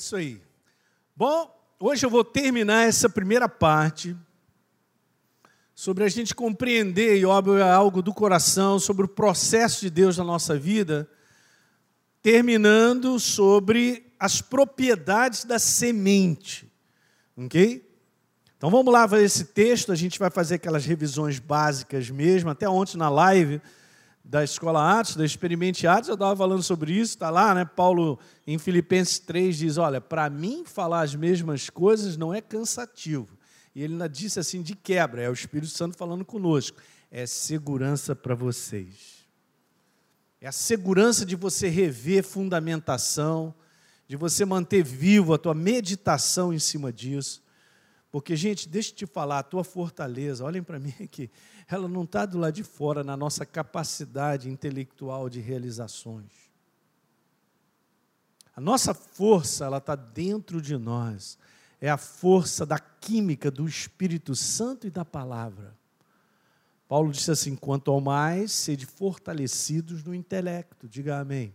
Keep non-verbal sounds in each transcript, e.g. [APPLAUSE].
isso aí. Bom, hoje eu vou terminar essa primeira parte sobre a gente compreender, e óbvio é algo do coração, sobre o processo de Deus na nossa vida, terminando sobre as propriedades da semente. Ok? Então vamos lá ver esse texto, a gente vai fazer aquelas revisões básicas mesmo, até ontem na live da Escola Atos, da Experimente Atos, eu estava falando sobre isso, está lá, né? Paulo, em Filipenses 3, diz: Olha, para mim falar as mesmas coisas não é cansativo. E ele ainda disse assim, de quebra, é o Espírito Santo falando conosco: é segurança para vocês. É a segurança de você rever fundamentação, de você manter vivo a tua meditação em cima disso. Porque, gente, deixa eu te falar, a tua fortaleza, olhem para mim aqui, [LAUGHS] ela não está do lado de fora na nossa capacidade intelectual de realizações. A nossa força, ela está dentro de nós. É a força da química do Espírito Santo e da palavra. Paulo disse assim: quanto ao mais, sede fortalecidos no intelecto. Diga amém.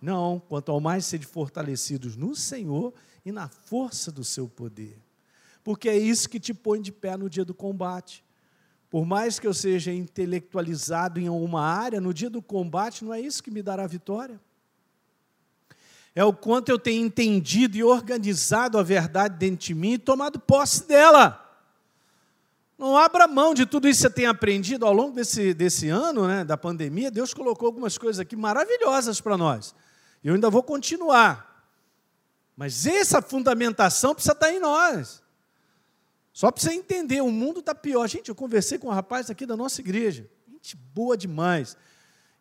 Não, quanto ao mais, sede fortalecidos no Senhor e na força do seu poder porque é isso que te põe de pé no dia do combate. Por mais que eu seja intelectualizado em uma área, no dia do combate não é isso que me dará vitória. É o quanto eu tenho entendido e organizado a verdade dentro de mim e tomado posse dela. Não abra mão de tudo isso que você tem aprendido ao longo desse, desse ano, né, da pandemia. Deus colocou algumas coisas aqui maravilhosas para nós. E eu ainda vou continuar. Mas essa fundamentação precisa estar em nós. Só para você entender, o mundo está pior. Gente, eu conversei com um rapaz aqui da nossa igreja. Gente boa demais.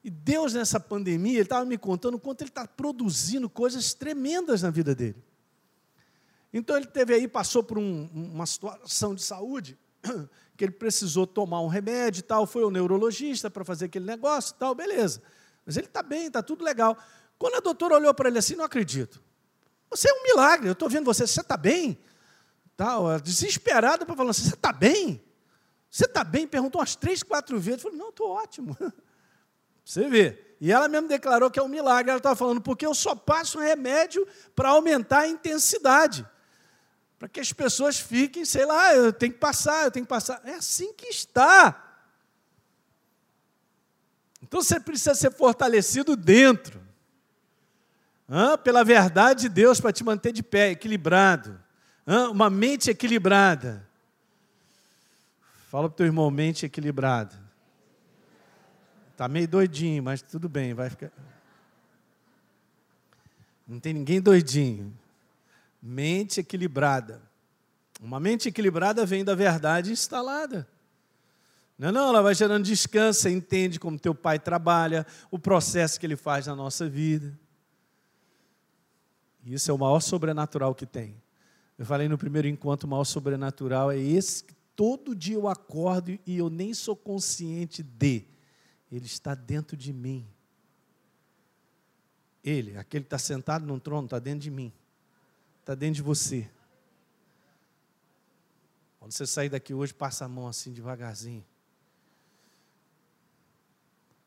E Deus, nessa pandemia, ele estava me contando o quanto ele está produzindo coisas tremendas na vida dele. Então ele teve aí, passou por um, uma situação de saúde, [COUGHS] que ele precisou tomar um remédio e tal, foi ao neurologista para fazer aquele negócio e tal, beleza. Mas ele está bem, está tudo legal. Quando a doutora olhou para ele assim, não acredito. Você é um milagre, eu estou vendo você, você está bem? Desesperada para falar assim: você está bem? Você está bem? Perguntou umas três, quatro vezes. Eu falei, não, estou ótimo. [LAUGHS] Você vê. E ela mesmo declarou que é um milagre. Ela estava falando, porque eu só passo remédio para aumentar a intensidade. Para que as pessoas fiquem, sei lá, eu tenho que passar, eu tenho que passar. É assim que está. Então você precisa ser fortalecido dentro. Pela verdade de Deus para te manter de pé, equilibrado uma mente equilibrada. Fala para o teu irmão, mente equilibrada. Está meio doidinho, mas tudo bem, vai ficar. Não tem ninguém doidinho. Mente equilibrada. Uma mente equilibrada vem da verdade instalada. Não, é não, ela vai gerando descanso, você entende como teu pai trabalha, o processo que ele faz na nossa vida. Isso é o maior sobrenatural que tem. Eu falei no primeiro encontro, o mal sobrenatural é esse que todo dia eu acordo e eu nem sou consciente de. Ele está dentro de mim. Ele, aquele que está sentado no trono, está dentro de mim. Está dentro de você. Quando você sair daqui hoje, passa a mão assim devagarzinho.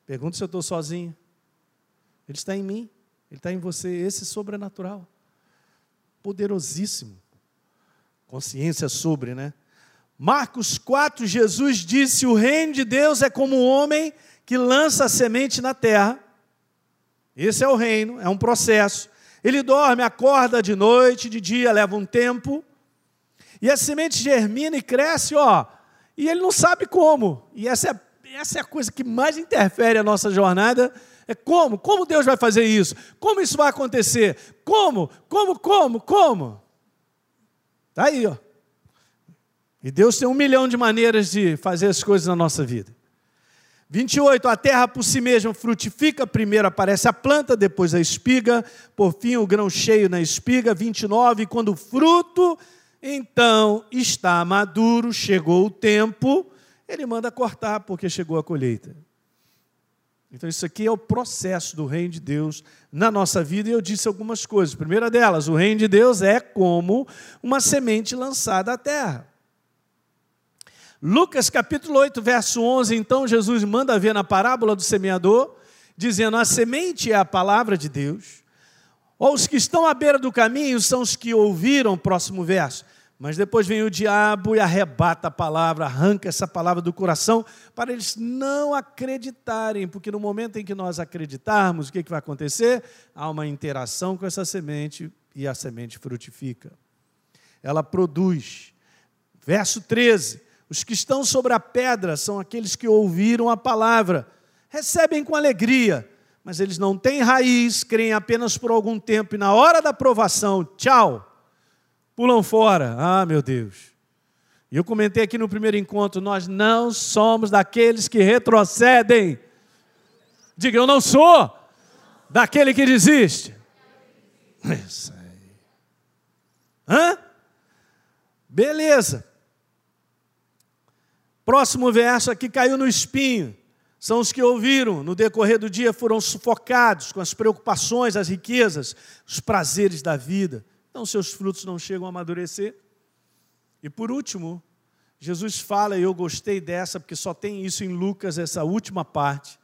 Pergunta se eu estou sozinho. Ele está em mim, ele está em você. Esse sobrenatural, poderosíssimo consciência sobre, né? Marcos 4, Jesus disse: O reino de Deus é como um homem que lança a semente na terra. Esse é o reino, é um processo. Ele dorme, acorda de noite, de dia, leva um tempo. E a semente germina e cresce, ó. E ele não sabe como. E essa é, essa é a coisa que mais interfere a nossa jornada. É como? Como Deus vai fazer isso? Como isso vai acontecer? Como? Como? Como? Como? Está aí, ó. E Deus tem um milhão de maneiras de fazer as coisas na nossa vida. 28, a terra por si mesma frutifica, primeiro aparece a planta, depois a espiga, por fim o grão cheio na espiga. 29, quando o fruto então está maduro, chegou o tempo, ele manda cortar porque chegou a colheita. Então, isso aqui é o processo do reino de Deus na nossa vida, e eu disse algumas coisas. Primeira delas, o reino de Deus é como uma semente lançada à terra. Lucas capítulo 8, verso 11, então Jesus manda ver na parábola do semeador, dizendo: A semente é a palavra de Deus. Os que estão à beira do caminho são os que ouviram, próximo verso. Mas depois vem o diabo e arrebata a palavra, arranca essa palavra do coração, para eles não acreditarem, porque no momento em que nós acreditarmos, o que, que vai acontecer? Há uma interação com essa semente e a semente frutifica. Ela produz. Verso 13: Os que estão sobre a pedra são aqueles que ouviram a palavra, recebem com alegria, mas eles não têm raiz, creem apenas por algum tempo, e na hora da aprovação, tchau pulam fora. Ah, meu Deus. E eu comentei aqui no primeiro encontro: nós não somos daqueles que retrocedem. Diga, eu não sou daquele que desiste. Isso aí. Hã? Beleza. Próximo verso aqui caiu no espinho. São os que ouviram, no decorrer do dia foram sufocados com as preocupações, as riquezas, os prazeres da vida então seus frutos não chegam a amadurecer. E por último, Jesus fala, e eu gostei dessa, porque só tem isso em Lucas, essa última parte.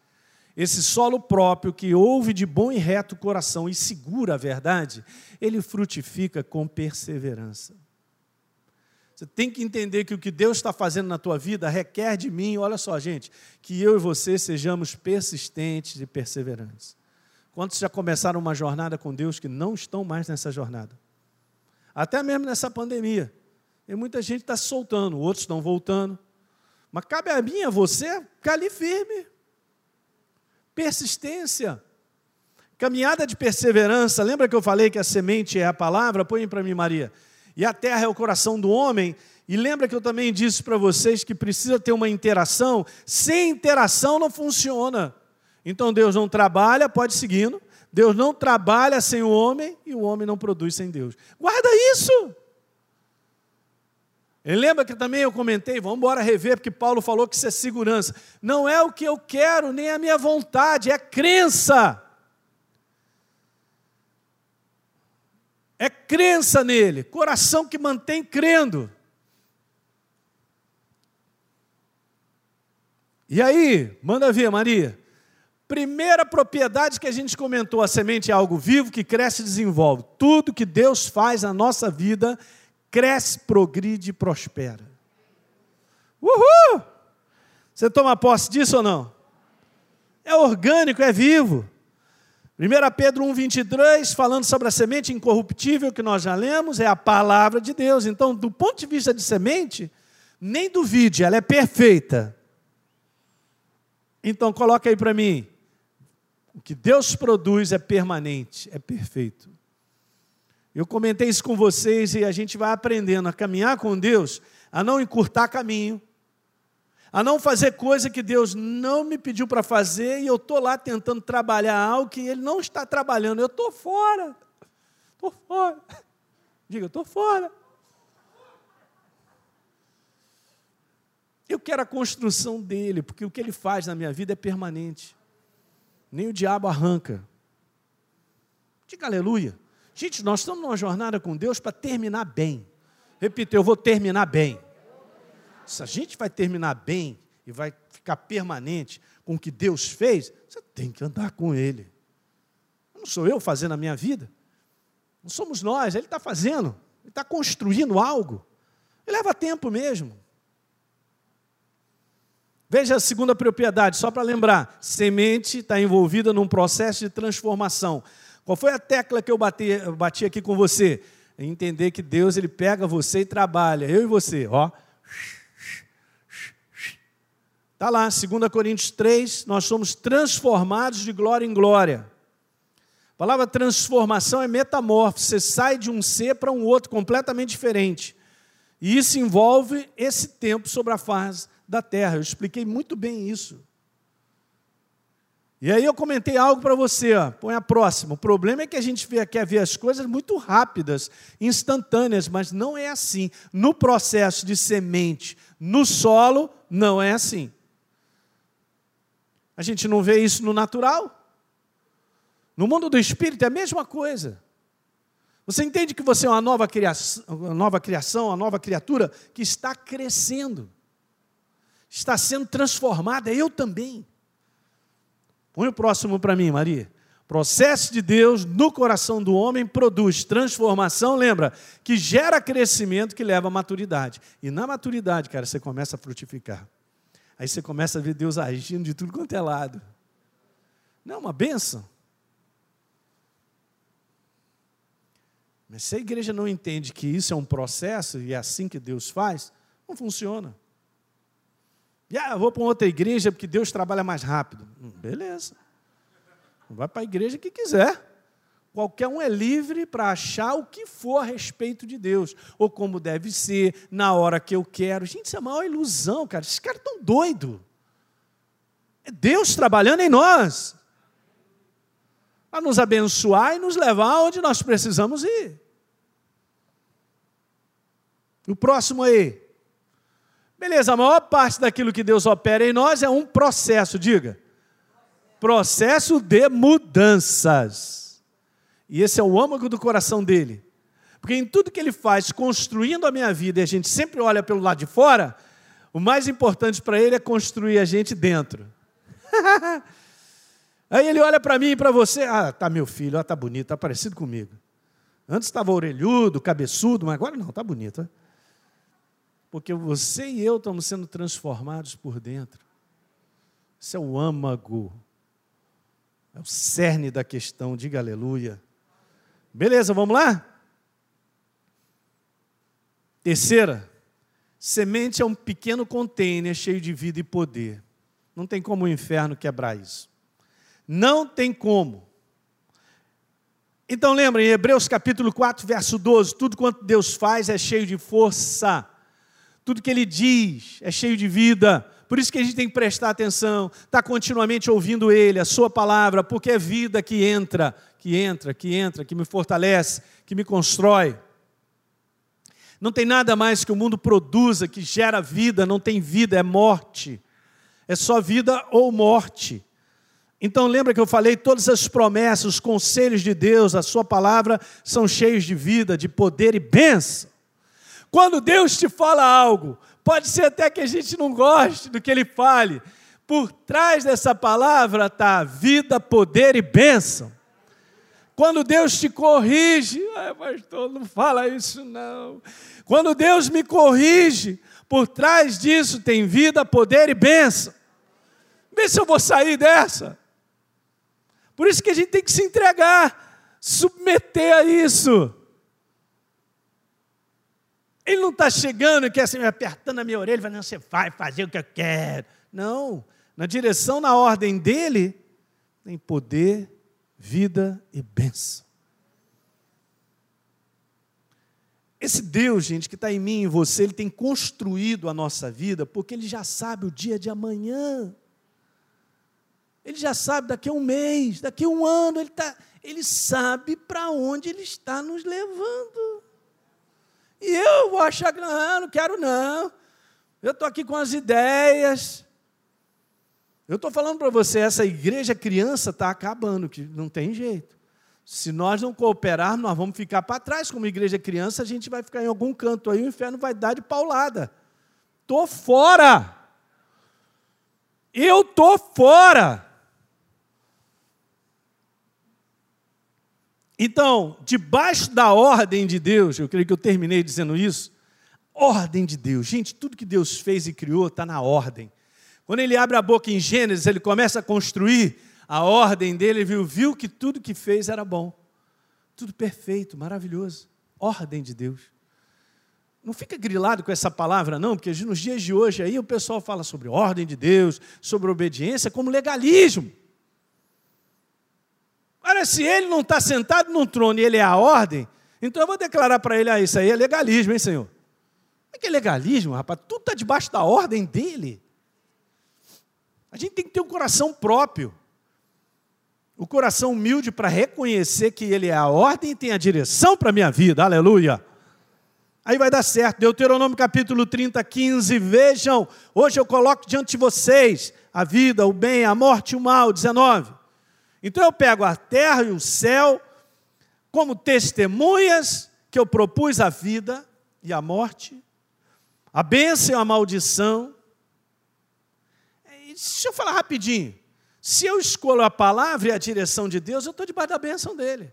Esse solo próprio que ouve de bom e reto coração e segura a verdade, ele frutifica com perseverança. Você tem que entender que o que Deus está fazendo na tua vida requer de mim, olha só, gente, que eu e você sejamos persistentes e perseverantes. Quantos já começaram uma jornada com Deus que não estão mais nessa jornada? Até mesmo nessa pandemia. E muita gente está se soltando, outros estão voltando. Mas cabe a mim, a você, ficar ali firme. Persistência. Caminhada de perseverança. Lembra que eu falei que a semente é a palavra? Põe para mim, Maria. E a terra é o coração do homem. E lembra que eu também disse para vocês que precisa ter uma interação. Sem interação não funciona. Então Deus não trabalha, pode seguindo. Deus não trabalha sem o homem e o homem não produz sem Deus. Guarda isso. E lembra que também eu comentei, vamos embora rever, porque Paulo falou que isso é segurança. Não é o que eu quero, nem a minha vontade, é crença. É crença nele, coração que mantém crendo. E aí, manda ver, Maria. Primeira propriedade que a gente comentou: a semente é algo vivo que cresce e desenvolve. Tudo que Deus faz na nossa vida cresce, progride e prospera. Uhul! Você toma posse disso ou não? É orgânico, é vivo. 1 Pedro 1,23, falando sobre a semente incorruptível que nós já lemos, é a palavra de Deus. Então, do ponto de vista de semente, nem duvide, ela é perfeita. Então, coloca aí para mim. O que Deus produz é permanente, é perfeito. Eu comentei isso com vocês e a gente vai aprendendo a caminhar com Deus, a não encurtar caminho, a não fazer coisa que Deus não me pediu para fazer e eu estou lá tentando trabalhar algo que Ele não está trabalhando. Eu estou fora. Estou fora. Diga, estou fora. Eu quero a construção dele, porque o que ele faz na minha vida é permanente nem o diabo arranca. Diga aleluia. Gente, nós estamos numa jornada com Deus para terminar bem. Repita, eu vou terminar bem. Se a gente vai terminar bem e vai ficar permanente com o que Deus fez, você tem que andar com Ele. Não sou eu fazendo a minha vida. Não somos nós, Ele está fazendo. Ele está construindo algo. E leva tempo mesmo. Veja a segunda propriedade, só para lembrar: semente está envolvida num processo de transformação. Qual foi a tecla que eu bati, bati aqui com você? É entender que Deus ele pega você e trabalha, eu e você, ó. Está lá, 2 Coríntios 3, nós somos transformados de glória em glória. A palavra transformação é metamorfose, você sai de um ser para um outro completamente diferente. E isso envolve esse tempo sobre a fase da terra. Eu expliquei muito bem isso. E aí eu comentei algo para você, ó. põe a próxima. O problema é que a gente quer ver as coisas muito rápidas, instantâneas, mas não é assim. No processo de semente, no solo, não é assim. A gente não vê isso no natural. No mundo do espírito é a mesma coisa. Você entende que você é uma nova criação, uma nova, criação, uma nova criatura que está crescendo está sendo transformada, eu também. Põe o próximo para mim, Maria. Processo de Deus no coração do homem produz transformação, lembra? Que gera crescimento, que leva à maturidade. E na maturidade, cara, você começa a frutificar. Aí você começa a ver Deus agindo de tudo quanto é lado. Não é uma benção? Mas se a igreja não entende que isso é um processo e é assim que Deus faz, não funciona. Ah, eu vou para outra igreja porque Deus trabalha mais rápido. Hum, beleza. Vai para a igreja que quiser. Qualquer um é livre para achar o que for a respeito de Deus, ou como deve ser, na hora que eu quero. Gente, isso é a maior ilusão, cara. Esses caras estão doidos. É Deus trabalhando em nós, a nos abençoar e nos levar onde nós precisamos ir. O próximo aí. Beleza, a maior parte daquilo que Deus opera em nós é um processo, diga processo de mudanças. E esse é o âmago do coração dele. Porque em tudo que ele faz, construindo a minha vida, e a gente sempre olha pelo lado de fora, o mais importante para ele é construir a gente dentro. [LAUGHS] Aí ele olha para mim e para você, ah, tá meu filho, ah, tá bonito, tá parecido comigo. Antes estava orelhudo, cabeçudo, mas agora não, tá bonito. Porque você e eu estamos sendo transformados por dentro. Isso é o âmago é o cerne da questão, diga aleluia. Beleza, vamos lá? Terceira, semente é um pequeno container cheio de vida e poder. Não tem como o inferno quebrar isso. Não tem como. Então lembra, em Hebreus capítulo 4, verso 12, tudo quanto Deus faz é cheio de força. Tudo que Ele diz é cheio de vida. Por isso que a gente tem que prestar atenção, estar tá continuamente ouvindo Ele, a Sua palavra, porque é vida que entra, que entra, que entra, que me fortalece, que me constrói. Não tem nada mais que o mundo produza que gera vida, não tem vida, é morte. É só vida ou morte. Então lembra que eu falei, todas as promessas, os conselhos de Deus, a sua palavra são cheios de vida, de poder e bênção. Quando Deus te fala algo, Pode ser até que a gente não goste do que ele fale. Por trás dessa palavra está vida, poder e bênção. Quando Deus te corrige, ai, pastor, não fala isso não. Quando Deus me corrige, por trás disso tem vida, poder e bênção. Vê se eu vou sair dessa. Por isso que a gente tem que se entregar, submeter a isso. Ele não está chegando e quer assim, apertando a minha orelha, falando, você vai fazer o que eu quero. Não. Na direção, na ordem dele, tem poder, vida e bênção. Esse Deus, gente, que está em mim e em você, ele tem construído a nossa vida, porque ele já sabe o dia de amanhã. Ele já sabe daqui a um mês, daqui a um ano, ele, tá, ele sabe para onde ele está nos levando. E eu vou achar que não, não quero não. Eu estou aqui com as ideias. Eu estou falando para você, essa igreja criança está acabando, que não tem jeito. Se nós não cooperarmos, nós vamos ficar para trás como igreja criança, a gente vai ficar em algum canto aí, o inferno vai dar de paulada. Estou fora. Eu estou fora. Então, debaixo da ordem de Deus, eu creio que eu terminei dizendo isso, ordem de Deus. Gente, tudo que Deus fez e criou está na ordem. Quando ele abre a boca em Gênesis, ele começa a construir a ordem dele, ele viu, viu que tudo que fez era bom. Tudo perfeito, maravilhoso. Ordem de Deus. Não fica grilado com essa palavra, não, porque nos dias de hoje aí o pessoal fala sobre ordem de Deus, sobre obediência, como legalismo. Olha, se ele não está sentado num trono e ele é a ordem, então eu vou declarar para ele: ah, isso aí é legalismo, hein, Senhor? O que é legalismo, rapaz? Tudo está debaixo da ordem dele. A gente tem que ter um coração próprio. O coração humilde para reconhecer que ele é a ordem e tem a direção para a minha vida. Aleluia. Aí vai dar certo. Deuteronômio capítulo 30, 15. Vejam, hoje eu coloco diante de vocês a vida, o bem, a morte e o mal. 19. Então eu pego a terra e o céu como testemunhas que eu propus a vida e a morte, a bênção e a maldição. Deixa eu falar rapidinho. Se eu escolho a palavra e a direção de Deus, eu estou debaixo da bênção dele.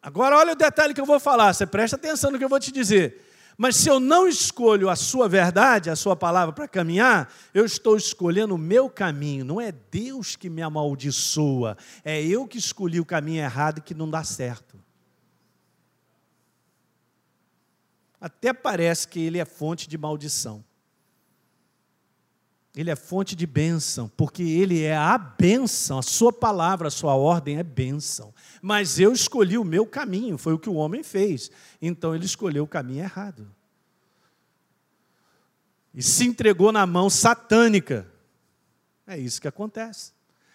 Agora, olha o detalhe que eu vou falar, você presta atenção no que eu vou te dizer. Mas se eu não escolho a sua verdade, a sua palavra para caminhar, eu estou escolhendo o meu caminho. Não é Deus que me amaldiçoa, é eu que escolhi o caminho errado que não dá certo. Até parece que ele é fonte de maldição. Ele é fonte de bênção, porque ele é a bênção, a sua palavra, a sua ordem é bênção. Mas eu escolhi o meu caminho, foi o que o homem fez. Então ele escolheu o caminho errado. E se entregou na mão satânica. É isso que acontece.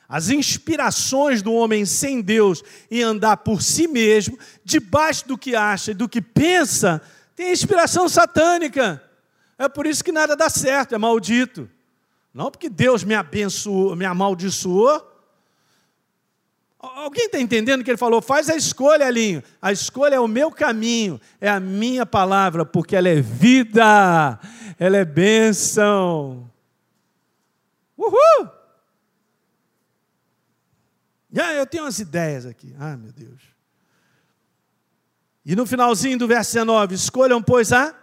As inspirações do homem sem Deus em andar por si mesmo, debaixo do que acha e do que pensa, tem inspiração satânica. É por isso que nada dá certo, é maldito. Não porque Deus me abençoou, me amaldiçoou. Alguém está entendendo que ele falou? Faz a escolha, Alinho. A escolha é o meu caminho, é a minha palavra, porque ela é vida, ela é bênção. Uhul! Ah, eu tenho umas ideias aqui. Ah, meu Deus. E no finalzinho do verso 19: escolham, pois, a,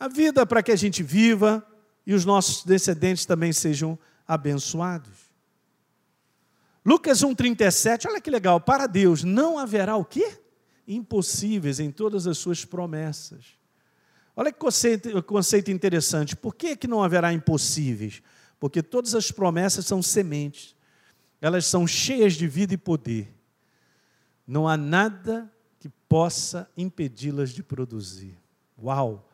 a vida para que a gente viva, e os nossos descendentes também sejam abençoados. Lucas 1,37, olha que legal, para Deus não haverá o quê? Impossíveis em todas as suas promessas. Olha que conceito, conceito interessante. Por que, que não haverá impossíveis? Porque todas as promessas são sementes. Elas são cheias de vida e poder. Não há nada que possa impedi-las de produzir. Uau!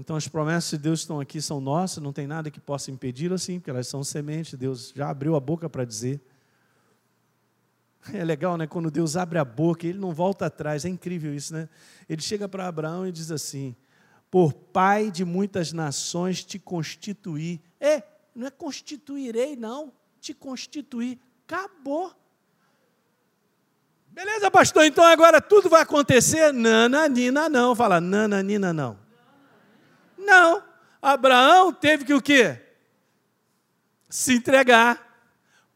Então as promessas de Deus estão aqui, são nossas, não tem nada que possa impedi-las, sim, porque elas são sementes, Deus já abriu a boca para dizer. É legal, né? Quando Deus abre a boca, ele não volta atrás, é incrível isso, né? Ele chega para Abraão e diz assim: Por pai de muitas nações te constituir. É, não é constituirei, não, te constituir. Acabou. Beleza, pastor, então agora tudo vai acontecer? Nananina não. Fala, nananina não. Não. Abraão teve que o quê? Se entregar,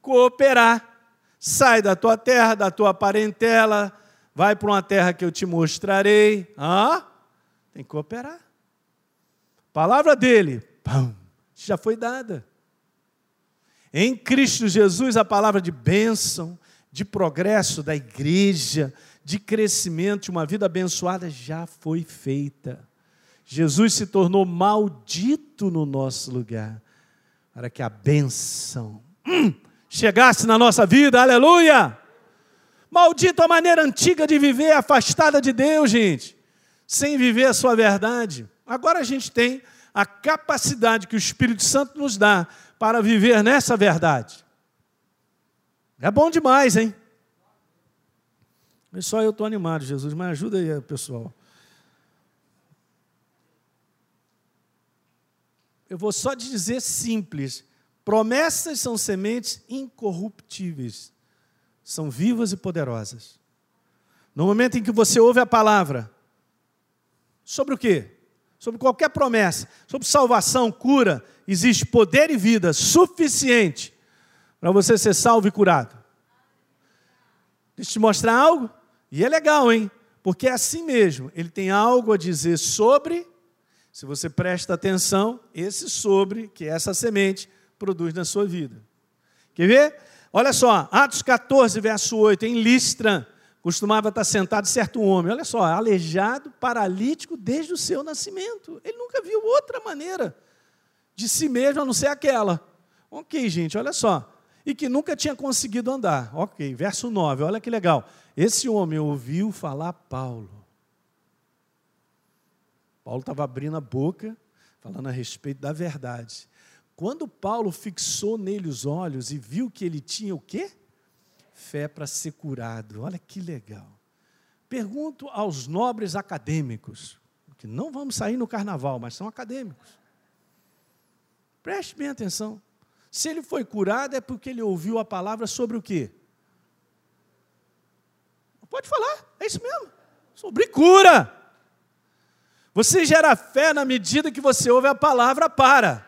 cooperar. Sai da tua terra, da tua parentela, vai para uma terra que eu te mostrarei. Ah, tem que cooperar. Palavra dele, pão, já foi dada. Em Cristo Jesus, a palavra de bênção, de progresso da igreja, de crescimento, de uma vida abençoada já foi feita. Jesus se tornou maldito no nosso lugar, para que a bênção hum, chegasse na nossa vida, aleluia! Maldito a maneira antiga de viver, afastada de Deus, gente, sem viver a sua verdade. Agora a gente tem a capacidade que o Espírito Santo nos dá para viver nessa verdade. É bom demais, hein? Só eu estou animado, Jesus, mas ajuda aí, pessoal. Eu vou só dizer simples: promessas são sementes incorruptíveis, são vivas e poderosas. No momento em que você ouve a palavra, sobre o quê? Sobre qualquer promessa, sobre salvação, cura, existe poder e vida suficiente para você ser salvo e curado. Deixa eu te mostrar algo? E é legal, hein? Porque é assim mesmo, ele tem algo a dizer sobre se você presta atenção, esse sobre, que é essa semente, produz na sua vida. Quer ver? Olha só, Atos 14, verso 8, em Listra, costumava estar sentado certo homem, olha só, aleijado, paralítico desde o seu nascimento. Ele nunca viu outra maneira de si mesmo a não ser aquela. Ok, gente, olha só. E que nunca tinha conseguido andar. Ok, verso 9, olha que legal. Esse homem ouviu falar Paulo. Paulo estava abrindo a boca, falando a respeito da verdade. Quando Paulo fixou nele os olhos e viu que ele tinha o quê? Fé para ser curado. Olha que legal. Pergunto aos nobres acadêmicos, que não vamos sair no carnaval, mas são acadêmicos. Preste bem atenção. Se ele foi curado, é porque ele ouviu a palavra sobre o quê? Pode falar, é isso mesmo. Sobre cura. Você gera fé na medida que você ouve a palavra para.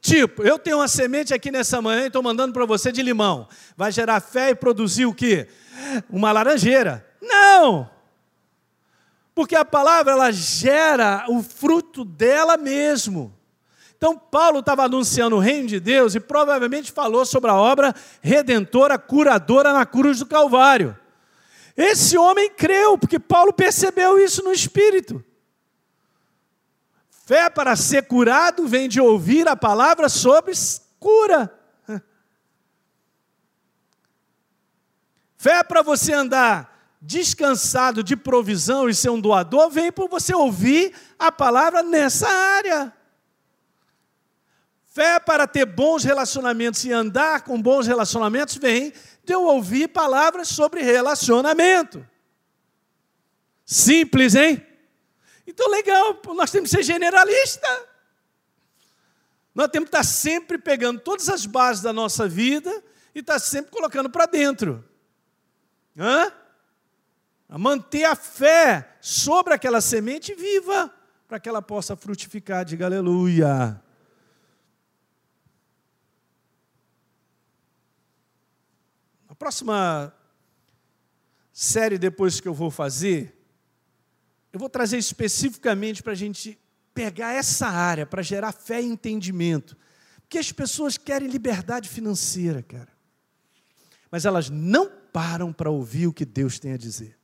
Tipo, eu tenho uma semente aqui nessa manhã e estou mandando para você de limão. Vai gerar fé e produzir o quê? Uma laranjeira. Não! Porque a palavra ela gera o fruto dela mesmo. Então, Paulo estava anunciando o reino de Deus e provavelmente falou sobre a obra redentora, curadora na cruz do Calvário. Esse homem creu, porque Paulo percebeu isso no espírito. Fé para ser curado vem de ouvir a palavra sobre cura. Fé para você andar descansado de provisão e ser um doador vem por você ouvir a palavra nessa área. Fé para ter bons relacionamentos e andar com bons relacionamentos vem de eu ouvir palavras sobre relacionamento. Simples, hein? Então, legal, nós temos que ser generalista. Nós temos que estar sempre pegando todas as bases da nossa vida e estar sempre colocando para dentro. Hã? A manter a fé sobre aquela semente viva, para que ela possa frutificar. Diga aleluia. A próxima série depois que eu vou fazer eu vou trazer especificamente para a gente pegar essa área, para gerar fé e entendimento. Porque as pessoas querem liberdade financeira, cara. Mas elas não param para ouvir o que Deus tem a dizer.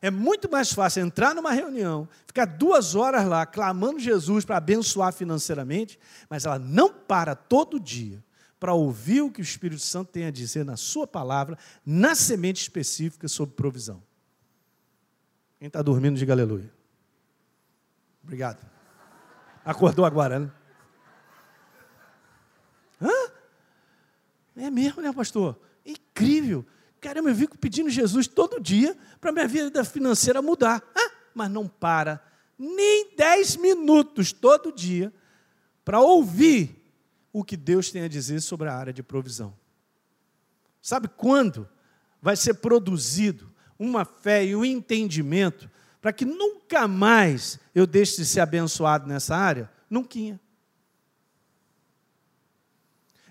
É muito mais fácil entrar numa reunião, ficar duas horas lá clamando Jesus para abençoar financeiramente, mas ela não para todo dia para ouvir o que o Espírito Santo tem a dizer na sua palavra, na semente específica sobre provisão. Quem está dormindo, diga aleluia. Obrigado. Acordou agora, né? Hã? É mesmo, né, pastor? Incrível. Caramba, eu fico pedindo Jesus todo dia para minha vida financeira mudar. Ah, mas não para nem 10 minutos todo dia para ouvir o que Deus tem a dizer sobre a área de provisão. Sabe quando vai ser produzido uma fé e um entendimento para que nunca mais eu deixe de ser abençoado nessa área? Nunca.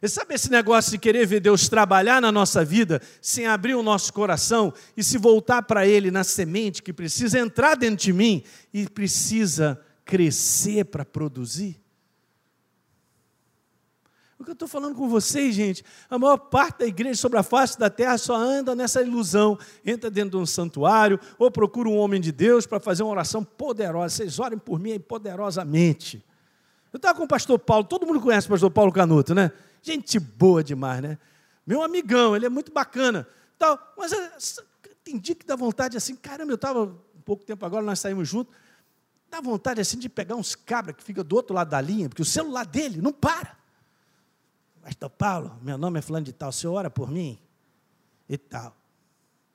E sabe esse negócio de querer ver Deus trabalhar na nossa vida sem abrir o nosso coração e se voltar para Ele na semente que precisa entrar dentro de mim e precisa crescer para produzir? O que eu estou falando com vocês, gente, a maior parte da igreja sobre a face da terra só anda nessa ilusão. Entra dentro de um santuário ou procura um homem de Deus para fazer uma oração poderosa. Vocês orem por mim poderosamente. Eu estava com o pastor Paulo, todo mundo conhece o pastor Paulo Canuto, né? Gente boa demais, né? Meu amigão, ele é muito bacana. Tal, mas é, tem dia que dá vontade assim, caramba, eu estava um pouco tempo agora, nós saímos juntos, dá vontade assim de pegar uns cabras que fica do outro lado da linha, porque o celular dele não para. Pastor Paulo, meu nome é fulano de tal, você ora por mim? E tal.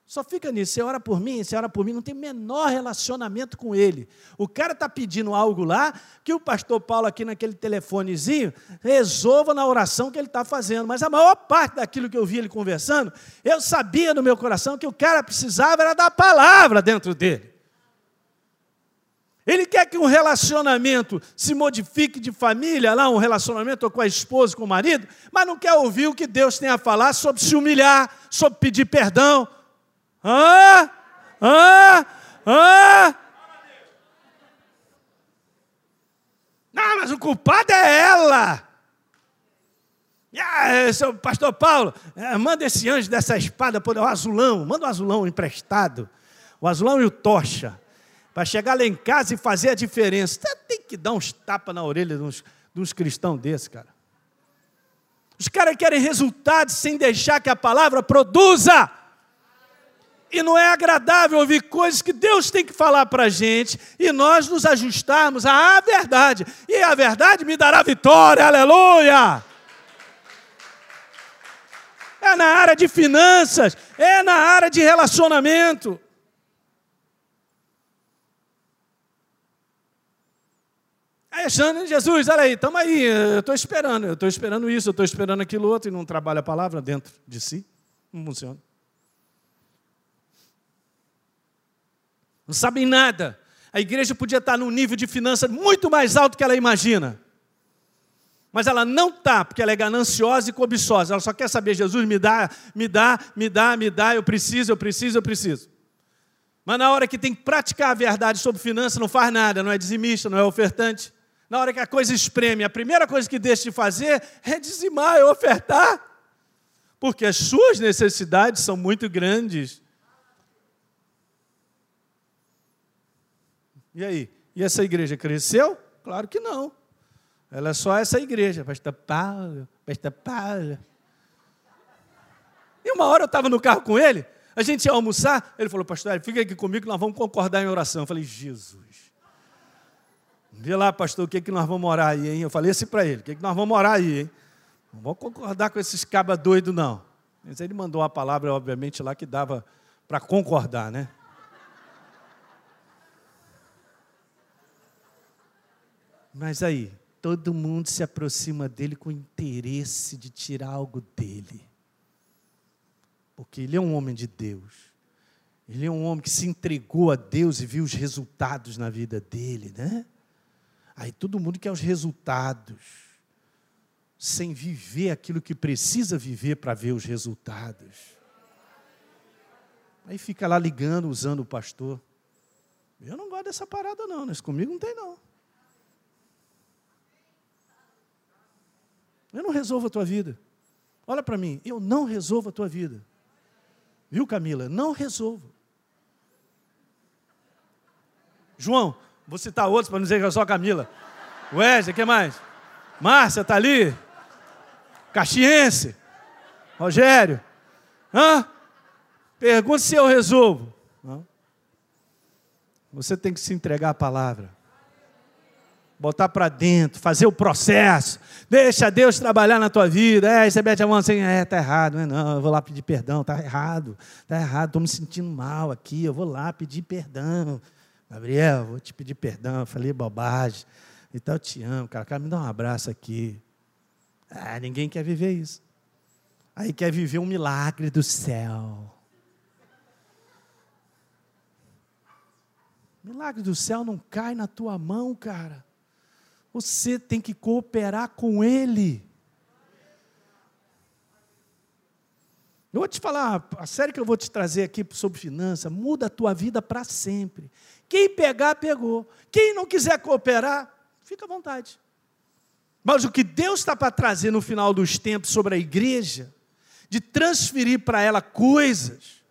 Só fica nisso, você ora por mim, você ora por mim, não tem menor relacionamento com ele. O cara está pedindo algo lá, que o pastor Paulo aqui naquele telefonezinho resolva na oração que ele está fazendo. Mas a maior parte daquilo que eu vi ele conversando, eu sabia no meu coração que o cara precisava era da palavra dentro dele. Ele quer que um relacionamento se modifique de família, lá um relacionamento com a esposa, com o marido, mas não quer ouvir o que Deus tem a falar sobre se humilhar, sobre pedir perdão. Ah, ah, ah. Não, mas o culpado é ela. Ah, seu pastor Paulo, eh, manda esse anjo dessa espada, o azulão, manda o azulão emprestado, o azulão e o tocha para chegar lá em casa e fazer a diferença. Tem que dar uns tapas na orelha de uns, de uns cristãos desses, cara. Os caras querem resultados sem deixar que a palavra produza. E não é agradável ouvir coisas que Deus tem que falar para a gente e nós nos ajustarmos à verdade. E a verdade me dará vitória, aleluia! É na área de finanças, é na área de relacionamento. Achando, Jesus, olha aí, estamos aí, eu estou esperando, eu estou esperando isso, eu estou esperando aquilo outro, e não trabalha a palavra dentro de si. Não funciona. Não sabem nada. A igreja podia estar num nível de finanças muito mais alto que ela imagina. Mas ela não está, porque ela é gananciosa e cobiçosa. Ela só quer saber, Jesus, me dá, me dá, me dá, me dá, eu preciso, eu preciso, eu preciso. Mas na hora que tem que praticar a verdade sobre finanças, não faz nada, não é dizimista, não é ofertante. Na hora que a coisa espreme, a primeira coisa que deixa de fazer é dizimar, é ofertar. Porque as suas necessidades são muito grandes. E aí? E essa igreja cresceu? Claro que não. Ela é só essa igreja, pastor Paulo, pastor Paulo. E uma hora eu estava no carro com ele, a gente ia almoçar, ele falou, pastor, fica aqui comigo, nós vamos concordar em oração. Eu falei, Jesus. Vê lá, pastor, o que, é que nós vamos orar aí, hein? Eu falei assim para ele, o que, é que nós vamos orar aí, hein? Não vamos concordar com esses cabas doidos, não. Mas ele mandou uma palavra, obviamente, lá que dava para concordar, né? Mas aí, todo mundo se aproxima dele com interesse de tirar algo dele. Porque ele é um homem de Deus. Ele é um homem que se entregou a Deus e viu os resultados na vida dele, né? Aí todo mundo quer os resultados, sem viver aquilo que precisa viver para ver os resultados. Aí fica lá ligando, usando o pastor. Eu não gosto dessa parada, não, mas comigo não tem, não. Eu não resolvo a tua vida. Olha para mim, eu não resolvo a tua vida. Viu, Camila? Não resolvo. João, vou citar outros para não dizer que é só a Camila. Wesley, o que mais? Márcia, está ali? Caxiense? Rogério? Hã? Pergunta se eu resolvo. Não. Você tem que se entregar à palavra botar para dentro, fazer o processo, deixa Deus trabalhar na tua vida. É, você mete a mão assim, é, tá errado, não é não, eu vou lá pedir perdão, tá errado, tá errado, estou me sentindo mal aqui, eu vou lá pedir perdão. Gabriel, vou te pedir perdão, eu falei bobagem. Então eu te amo, cara, cara, me dá um abraço aqui. Ah, ninguém quer viver isso. Aí quer viver um milagre do céu. Milagre do céu não cai na tua mão, cara. Você tem que cooperar com Ele. Eu vou te falar, a série que eu vou te trazer aqui sobre finanças, muda a tua vida para sempre. Quem pegar, pegou. Quem não quiser cooperar, fica à vontade. Mas o que Deus está para trazer no final dos tempos sobre a igreja, de transferir para ela coisas,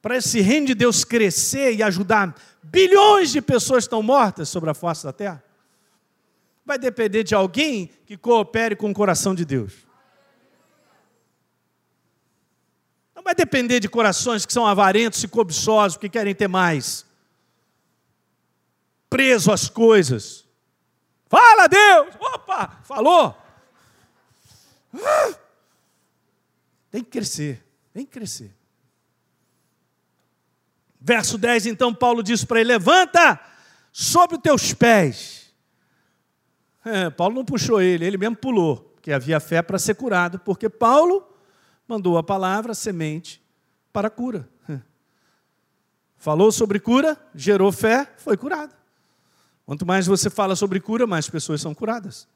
para esse reino de Deus crescer e ajudar bilhões de pessoas estão mortas sobre a face da terra, vai depender de alguém que coopere com o coração de Deus. Não vai depender de corações que são avarentos e cobiçosos, que querem ter mais. Preso às coisas. Fala, Deus! Opa! Falou! Tem que crescer, tem que crescer. Verso 10, então, Paulo diz para ele: Levanta sobre os teus pés é, [LAUGHS] Paulo não puxou ele, ele mesmo pulou, porque havia fé para ser curado, porque Paulo mandou a palavra, a semente, para a cura. Falou sobre cura, gerou fé, foi curado. Quanto mais você fala sobre cura, mais pessoas são curadas.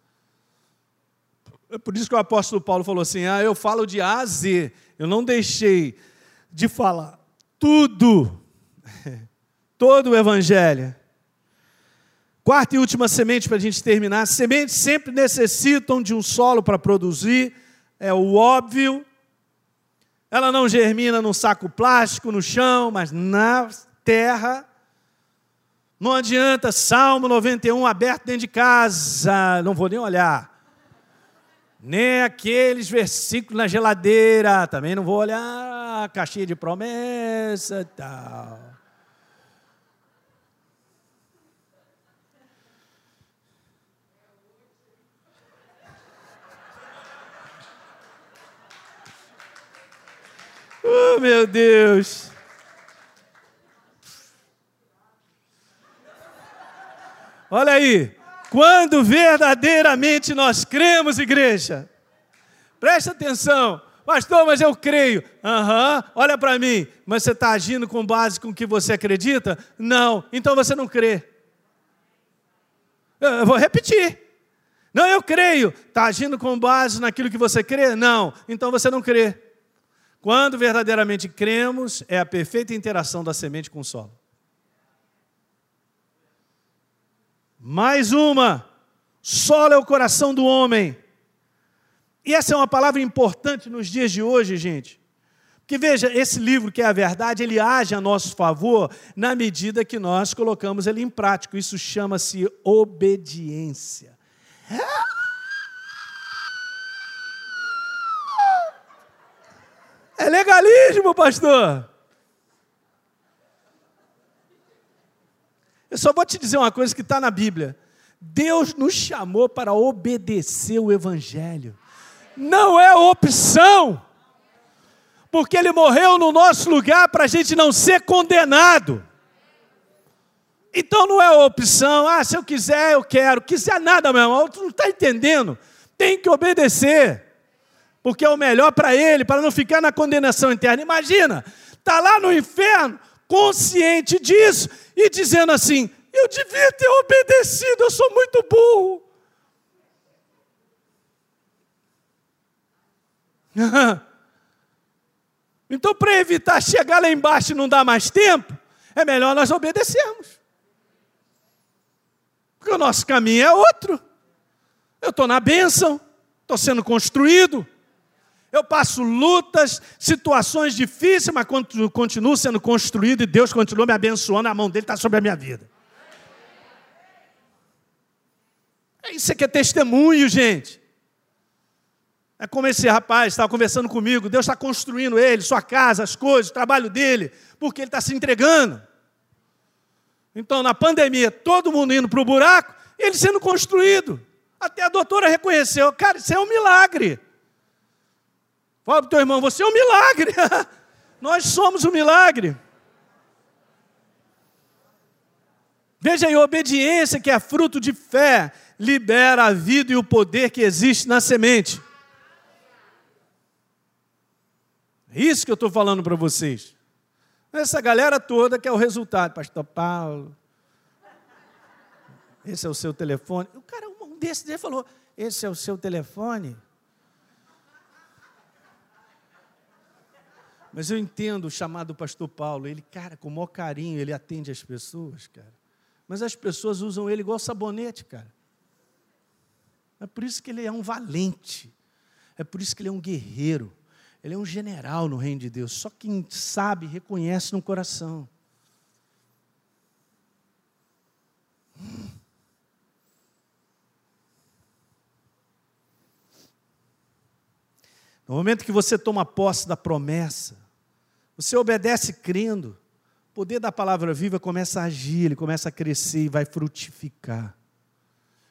É por isso que o apóstolo Paulo falou assim: Ah, eu falo de A a Z, eu não deixei de falar tudo, [LAUGHS] todo o Evangelho. Quarta e última semente para a gente terminar. Sementes sempre necessitam de um solo para produzir, é o óbvio. Ela não germina num saco plástico, no chão, mas na terra. Não adianta, Salmo 91 aberto dentro de casa, não vou nem olhar. Nem aqueles versículos na geladeira, também não vou olhar, caixinha de promessa e tal. Oh, meu Deus. Olha aí. Quando verdadeiramente nós cremos, igreja, presta atenção, pastor, mas eu creio. Aham, uhum, olha para mim, mas você está agindo com base com o que você acredita? Não, então você não crê. Eu vou repetir. Não, eu creio. Está agindo com base naquilo que você crê? Não. Então você não crê. Quando verdadeiramente cremos, é a perfeita interação da semente com o solo. Mais uma. Solo é o coração do homem. E essa é uma palavra importante nos dias de hoje, gente. Porque veja, esse livro que é a verdade, ele age a nosso favor na medida que nós colocamos ele em prática. Isso chama-se obediência. É legalismo, pastor. Eu só vou te dizer uma coisa que está na Bíblia. Deus nos chamou para obedecer o Evangelho. Não é opção, porque Ele morreu no nosso lugar para a gente não ser condenado. Então não é opção, ah, se eu quiser, eu quero. Quiser nada, meu irmão, tu não está entendendo. Tem que obedecer porque é o melhor para ele, para não ficar na condenação eterna. Imagina, está lá no inferno, consciente disso, e dizendo assim: eu devia ter obedecido, eu sou muito burro. [LAUGHS] então, para evitar chegar lá embaixo e não dar mais tempo, é melhor nós obedecermos. Porque o nosso caminho é outro. Eu estou na bênção, estou sendo construído, eu passo lutas, situações difíceis, mas continuo sendo construído e Deus continua me abençoando, a mão dele está sobre a minha vida. É isso que é testemunho, gente. É como esse rapaz estava conversando comigo, Deus está construindo ele, sua casa, as coisas, o trabalho dele, porque ele está se entregando. Então, na pandemia, todo mundo indo para o buraco, ele sendo construído. Até a doutora reconheceu, cara, isso é um milagre. Fala para o teu irmão, você é um milagre. [LAUGHS] Nós somos um milagre. Veja aí, obediência que é fruto de fé libera a vida e o poder que existe na semente. É isso que eu estou falando para vocês. Essa galera toda que é o resultado, Pastor Paulo. Esse é o seu telefone. O cara, um desses, falou: Esse é o seu telefone? Mas eu entendo o chamado pastor Paulo. Ele, cara, com o maior carinho, ele atende as pessoas, cara. Mas as pessoas usam ele igual sabonete, cara. É por isso que ele é um valente. É por isso que ele é um guerreiro. Ele é um general no reino de Deus. Só quem sabe, reconhece no coração. No momento que você toma posse da promessa, você obedece crendo. O poder da palavra viva começa a agir, ele começa a crescer e vai frutificar.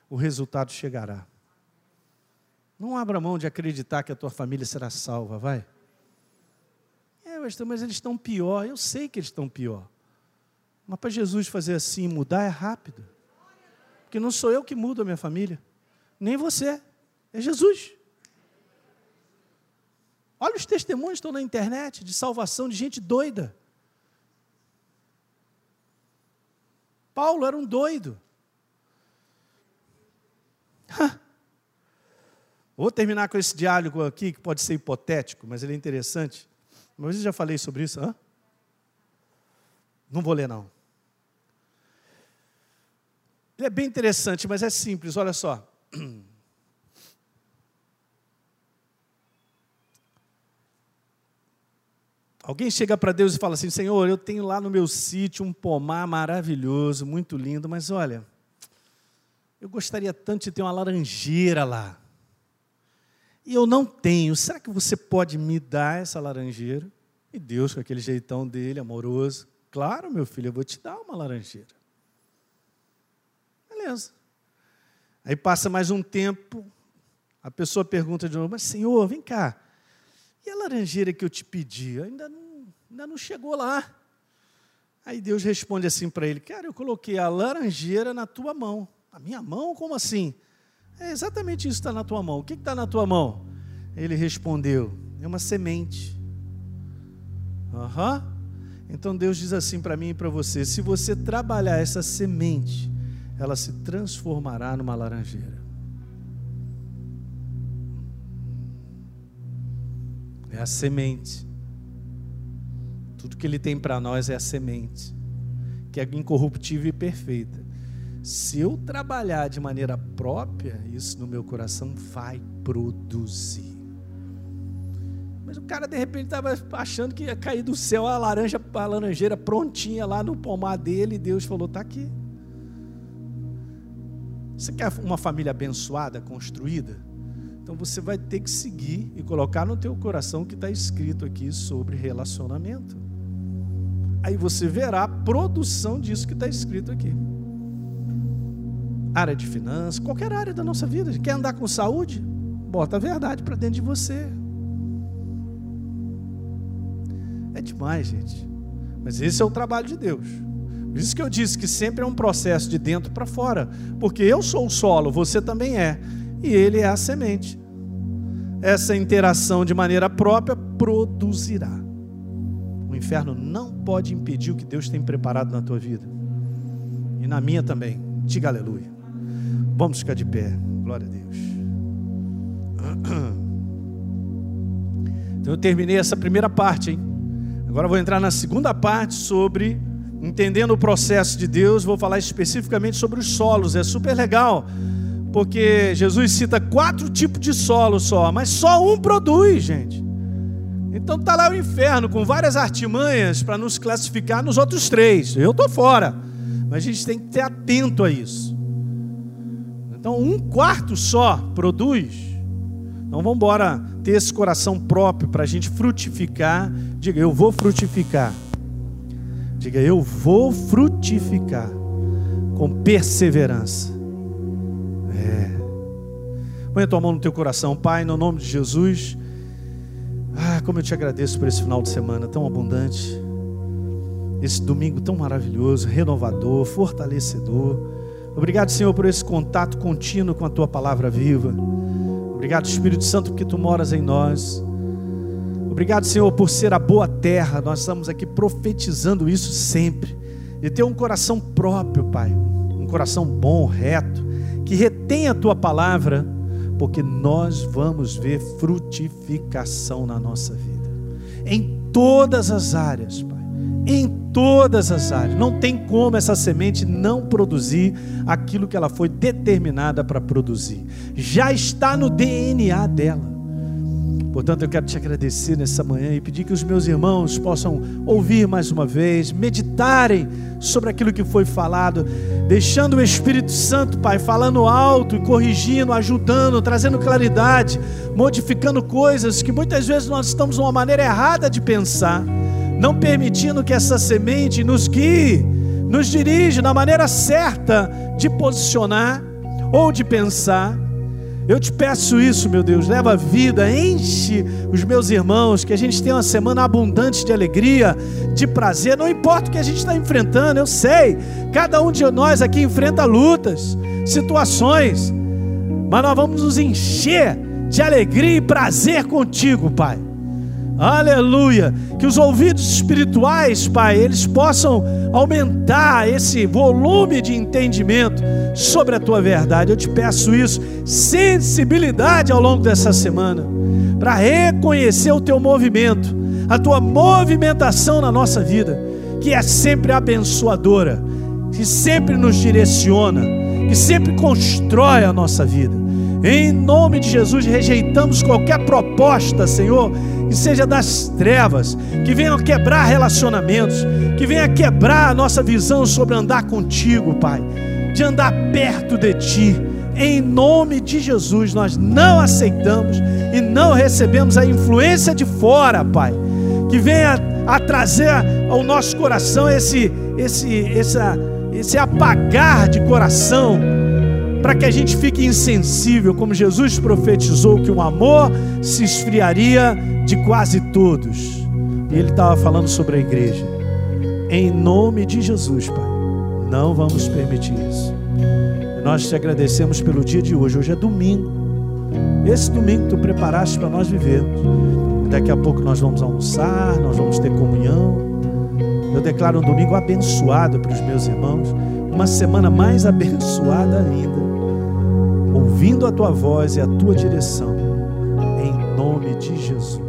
O resultado chegará. Não abra mão de acreditar que a tua família será salva, vai. É, mas eles estão pior. Eu sei que eles estão pior. Mas para Jesus fazer assim, mudar é rápido. Porque não sou eu que mudo a minha família, nem você, é Jesus. Olha os testemunhos que estão na internet de salvação de gente doida. Paulo era um doido. Vou terminar com esse diálogo aqui, que pode ser hipotético, mas ele é interessante. Mas eu já falei sobre isso. Hã? Não vou ler, não. Ele é bem interessante, mas é simples, olha só. [CLEARS THROAT] Alguém chega para Deus e fala assim: Senhor, eu tenho lá no meu sítio um pomar maravilhoso, muito lindo, mas olha, eu gostaria tanto de ter uma laranjeira lá. E eu não tenho. Será que você pode me dar essa laranjeira? E Deus, com aquele jeitão dele, amoroso, claro, meu filho, eu vou te dar uma laranjeira. Beleza. Aí passa mais um tempo, a pessoa pergunta de novo: Mas, Senhor, vem cá. E a laranjeira que eu te pedi? Ainda não, ainda não chegou lá. Aí Deus responde assim para ele: Cara, eu coloquei a laranjeira na tua mão. A minha mão? Como assim? É exatamente isso que está na tua mão. O que está na tua mão? Ele respondeu: É uma semente. Aham. Uhum. Então Deus diz assim para mim e para você: se você trabalhar essa semente, ela se transformará numa laranjeira. É a semente. Tudo que Ele tem para nós é a semente, que é incorruptível e perfeita. Se eu trabalhar de maneira própria, isso no meu coração vai produzir. Mas o cara de repente estava achando que ia cair do céu a laranja, a laranjeira prontinha lá no pomar dele, e Deus falou: "Tá aqui". Você quer uma família abençoada, construída? Então você vai ter que seguir e colocar no teu coração o que está escrito aqui sobre relacionamento. Aí você verá a produção disso que está escrito aqui. Área de finanças, qualquer área da nossa vida. Quer andar com saúde? Bota a verdade para dentro de você. É demais, gente. Mas esse é o trabalho de Deus. Por isso que eu disse que sempre é um processo de dentro para fora. Porque eu sou o solo, você também é. E ele é a semente. Essa interação de maneira própria produzirá. O inferno não pode impedir o que Deus tem preparado na tua vida. E na minha também. Diga aleluia. Vamos ficar de pé. Glória a Deus. Então eu terminei essa primeira parte, hein? Agora vou entrar na segunda parte sobre entendendo o processo de Deus, vou falar especificamente sobre os solos. É super legal, porque Jesus cita quatro tipos de solo só, mas só um produz, gente. Então tá lá o inferno com várias artimanhas para nos classificar nos outros três. Eu tô fora, mas a gente tem que ter atento a isso. Então um quarto só produz. Então vamos embora ter esse coração próprio para a gente frutificar. Diga, eu vou frutificar. Diga, eu vou frutificar com perseverança. É. Põe a tua mão no teu coração, Pai, no nome de Jesus. Ah, como eu te agradeço por esse final de semana tão abundante. Esse domingo tão maravilhoso, renovador, fortalecedor. Obrigado, Senhor, por esse contato contínuo com a tua palavra viva. Obrigado, Espírito Santo, porque tu moras em nós. Obrigado, Senhor, por ser a boa terra. Nós estamos aqui profetizando isso sempre. E ter um coração próprio, Pai. Um coração bom, reto, que retém a tua palavra, porque nós vamos ver frutificação na nossa vida. Em todas as áreas, Pai. Em todas as áreas. Não tem como essa semente não produzir aquilo que ela foi determinada para produzir. Já está no DNA dela. Portanto, eu quero te agradecer nessa manhã e pedir que os meus irmãos possam ouvir mais uma vez, meditarem sobre aquilo que foi falado, deixando o Espírito Santo, Pai, falando alto e corrigindo, ajudando, trazendo claridade, modificando coisas que muitas vezes nós estamos numa maneira errada de pensar, não permitindo que essa semente nos guie, nos dirija na maneira certa de posicionar ou de pensar eu te peço isso, meu Deus, leva vida, enche os meus irmãos, que a gente tenha uma semana abundante de alegria, de prazer, não importa o que a gente está enfrentando, eu sei, cada um de nós aqui enfrenta lutas, situações, mas nós vamos nos encher de alegria e prazer contigo, Pai. Aleluia. Que os ouvidos espirituais, Pai, eles possam aumentar esse volume de entendimento sobre a tua verdade. Eu te peço isso, sensibilidade ao longo dessa semana, para reconhecer o teu movimento, a tua movimentação na nossa vida, que é sempre abençoadora, que sempre nos direciona, que sempre constrói a nossa vida. Em nome de Jesus, rejeitamos qualquer proposta, Senhor, que seja das trevas, que venha quebrar relacionamentos, que venha quebrar a nossa visão sobre andar contigo, Pai, de andar perto de Ti. Em nome de Jesus, nós não aceitamos e não recebemos a influência de fora, Pai, que venha a trazer ao nosso coração esse, esse, essa, esse apagar de coração para que a gente fique insensível, como Jesus profetizou que o amor se esfriaria de quase todos. E ele estava falando sobre a igreja. Em nome de Jesus, Pai, não vamos permitir isso. Nós te agradecemos pelo dia de hoje. Hoje é domingo. Esse domingo tu preparaste para nós vivermos. Daqui a pouco nós vamos almoçar, nós vamos ter comunhão. Eu declaro um domingo abençoado para os meus irmãos, uma semana mais abençoada ainda ouvindo a tua voz e a tua direção, em nome de Jesus.